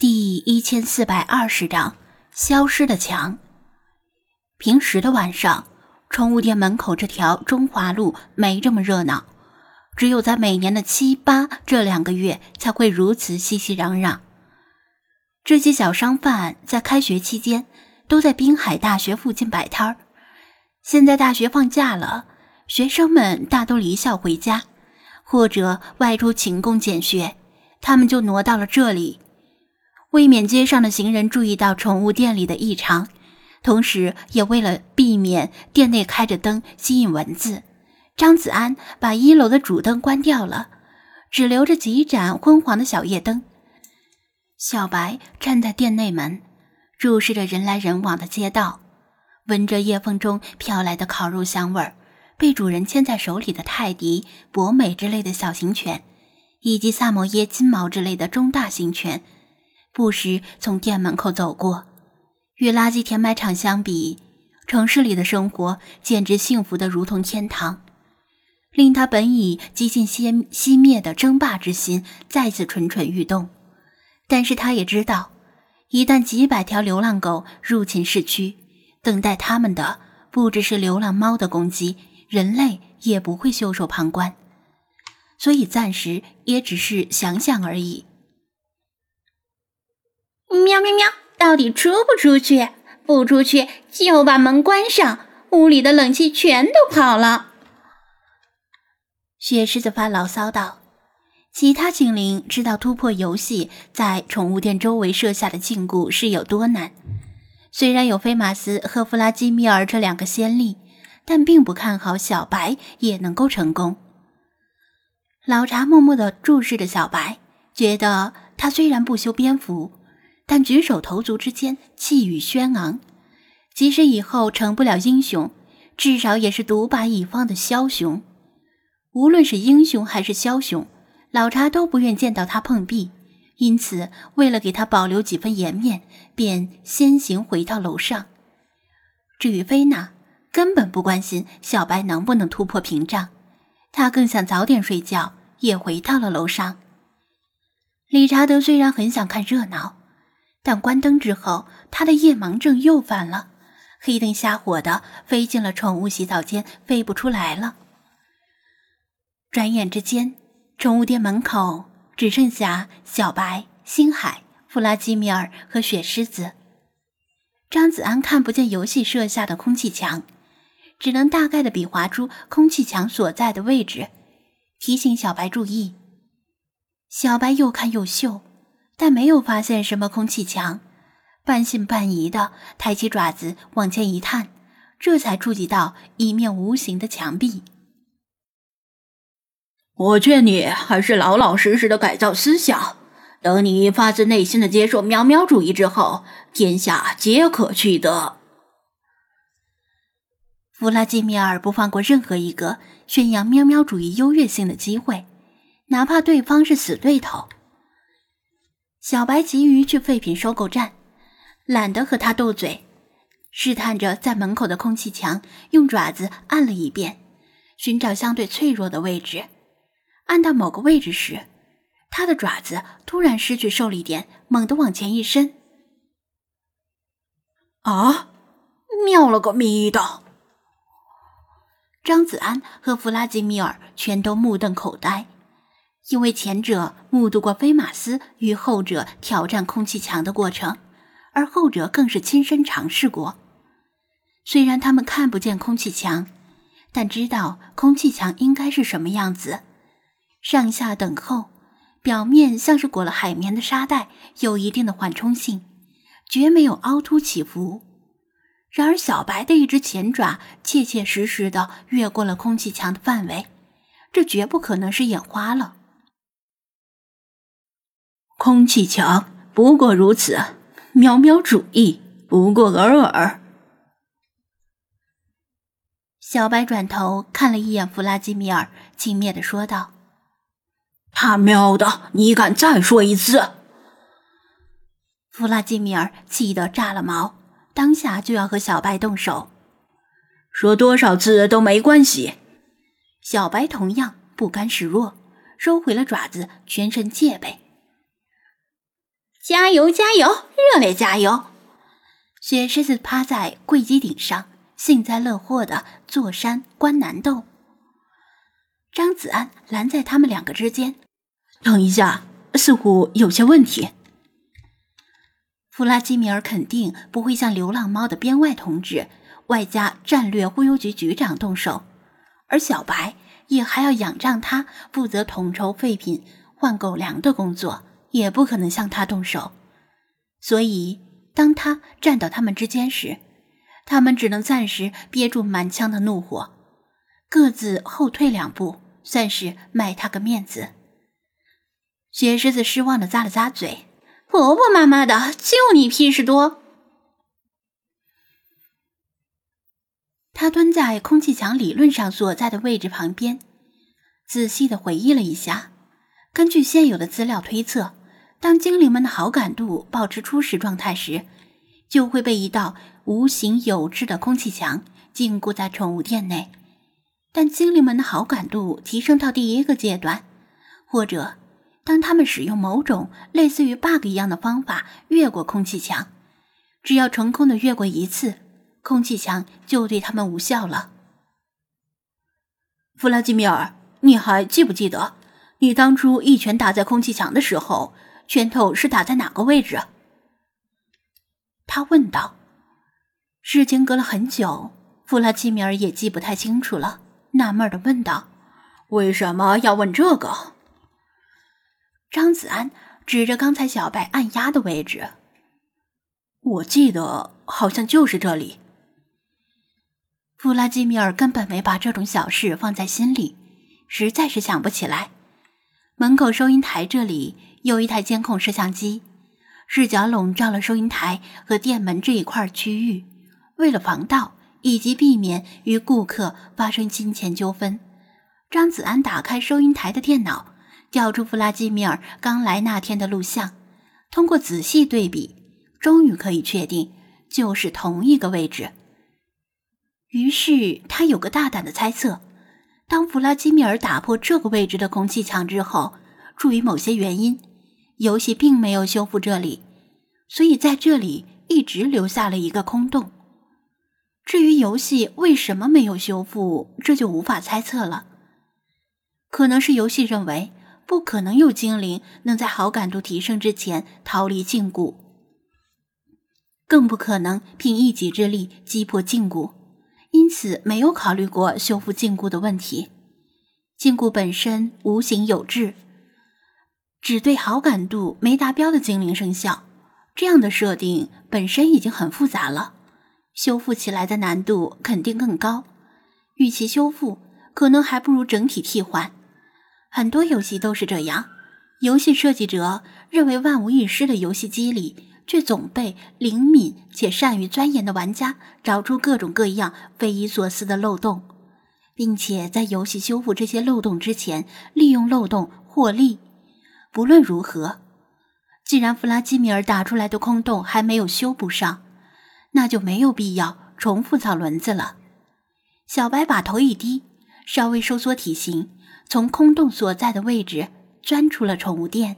第一千四百二十章消失的墙。平时的晚上，宠物店门口这条中华路没这么热闹，只有在每年的七八这两个月才会如此熙熙攘攘。这些小商贩在开学期间都在滨海大学附近摆摊儿。现在大学放假了，学生们大都离校回家，或者外出勤工俭学，他们就挪到了这里。为免街上的行人注意到宠物店里的异常，同时也为了避免店内开着灯吸引蚊子，张子安把一楼的主灯关掉了，只留着几盏昏黄的小夜灯。小白站在店内门，注视着人来人往的街道，闻着夜风中飘来的烤肉香味儿，被主人牵在手里的泰迪、博美之类的小型犬，以及萨摩耶、金毛之类的中大型犬。不时从店门口走过，与垃圾填埋场相比，城市里的生活简直幸福的如同天堂，令他本已几近熄熄灭的争霸之心再次蠢蠢欲动。但是他也知道，一旦几百条流浪狗入侵市区，等待他们的不只是流浪猫的攻击，人类也不会袖手旁观，所以暂时也只是想想而已。喵喵喵！到底出不出去？不出去就把门关上，屋里的冷气全都跑了。雪狮子发牢骚道：“其他精灵知道突破游戏在宠物店周围设下的禁锢是有多难，虽然有菲马斯和弗拉基米尔这两个先例，但并不看好小白也能够成功。”老茶默默地注视着小白，觉得他虽然不修边幅。但举手投足之间气宇轩昂，即使以后成不了英雄，至少也是独霸一方的枭雄。无论是英雄还是枭雄，老查都不愿见到他碰壁。因此，为了给他保留几分颜面，便先行回到楼上。至于菲娜，根本不关心小白能不能突破屏障，他更想早点睡觉，也回到了楼上。理查德虽然很想看热闹。但关灯之后，他的夜盲症又犯了，黑灯瞎火的飞进了宠物洗澡间，飞不出来了。转眼之间，宠物店门口只剩下小白、星海、弗拉基米尔和雪狮子。张子安看不见游戏设下的空气墙，只能大概的比划出空气墙所在的位置，提醒小白注意。小白又看又嗅。但没有发现什么空气墙，半信半疑的抬起爪子往前一探，这才触及到一面无形的墙壁。我劝你还是老老实实的改造思想，等你发自内心的接受喵喵主义之后，天下皆可取得。弗拉基米尔不放过任何一个宣扬喵喵主义优越性的机会，哪怕对方是死对头。小白急于去废品收购站，懒得和他斗嘴，试探着在门口的空气墙用爪子按了一遍，寻找相对脆弱的位置。按到某个位置时，他的爪子突然失去受力点，猛地往前一伸。啊！妙了个咪的！张子安和弗拉基米尔全都目瞪口呆。因为前者目睹过飞马斯与后者挑战空气墙的过程，而后者更是亲身尝试过。虽然他们看不见空气墙，但知道空气墙应该是什么样子：上下等厚，表面像是裹了海绵的沙袋，有一定的缓冲性，绝没有凹凸起伏。然而，小白的一只前爪切切实实的越过了空气墙的范围，这绝不可能是眼花了。空气墙不过如此，喵喵主义不过尔尔。小白转头看了一眼弗拉基米尔，轻蔑的说道：“他喵的，你敢再说一次？”弗拉基米尔气得炸了毛，当下就要和小白动手。说多少次都没关系。小白同样不甘示弱，收回了爪子，全身戒备。加油，加油，热烈加油！雪狮子趴在柜机顶上，幸灾乐祸的坐山观南斗。张子安拦在他们两个之间：“等一下，似乎有些问题。”弗拉基米尔肯定不会向流浪猫的编外同志，外加战略忽悠局局长动手，而小白也还要仰仗他负责统筹废品换狗粮的工作，也不可能向他动手。所以，当他站到他们之间时，他们只能暂时憋住满腔的怒火，各自后退两步，算是卖他个面子。雪狮子失望的咂了咂嘴。婆婆妈妈的，就你屁事多！他蹲在空气墙理论上所在的位置旁边，仔细的回忆了一下。根据现有的资料推测，当精灵们的好感度保持初始状态时，就会被一道无形有质的空气墙禁锢在宠物店内。但精灵们的好感度提升到第一个阶段，或者……当他们使用某种类似于 bug 一样的方法越过空气墙，只要成功的越过一次，空气墙就对他们无效了。弗拉基米尔，你还记不记得，你当初一拳打在空气墙的时候，拳头是打在哪个位置？他问道。事情隔了很久，弗拉基米尔也记不太清楚了，纳闷的问道：“为什么要问这个？”张子安指着刚才小白按压的位置，我记得好像就是这里。弗拉基米尔根本没把这种小事放在心里，实在是想不起来。门口收银台这里有一台监控摄像机，视角笼罩了收银台和店门这一块区域。为了防盗以及避免与顾客发生金钱纠纷，张子安打开收银台的电脑。调出弗拉基米尔刚来那天的录像，通过仔细对比，终于可以确定就是同一个位置。于是他有个大胆的猜测：当弗拉基米尔打破这个位置的空气墙之后，出于某些原因，游戏并没有修复这里，所以在这里一直留下了一个空洞。至于游戏为什么没有修复，这就无法猜测了。可能是游戏认为。不可能有精灵能在好感度提升之前逃离禁锢，更不可能凭一己之力击破禁锢，因此没有考虑过修复禁锢的问题。禁锢本身无形有质，只对好感度没达标的精灵生效。这样的设定本身已经很复杂了，修复起来的难度肯定更高。与其修复，可能还不如整体替换。很多游戏都是这样，游戏设计者认为万无一失的游戏机里，却总被灵敏且善于钻研的玩家找出各种各样匪夷所思的漏洞，并且在游戏修复这些漏洞之前，利用漏洞获利。不论如何，既然弗拉基米尔打出来的空洞还没有修补上，那就没有必要重复造轮子了。小白把头一低，稍微收缩体型。从空洞所在的位置钻出了宠物店。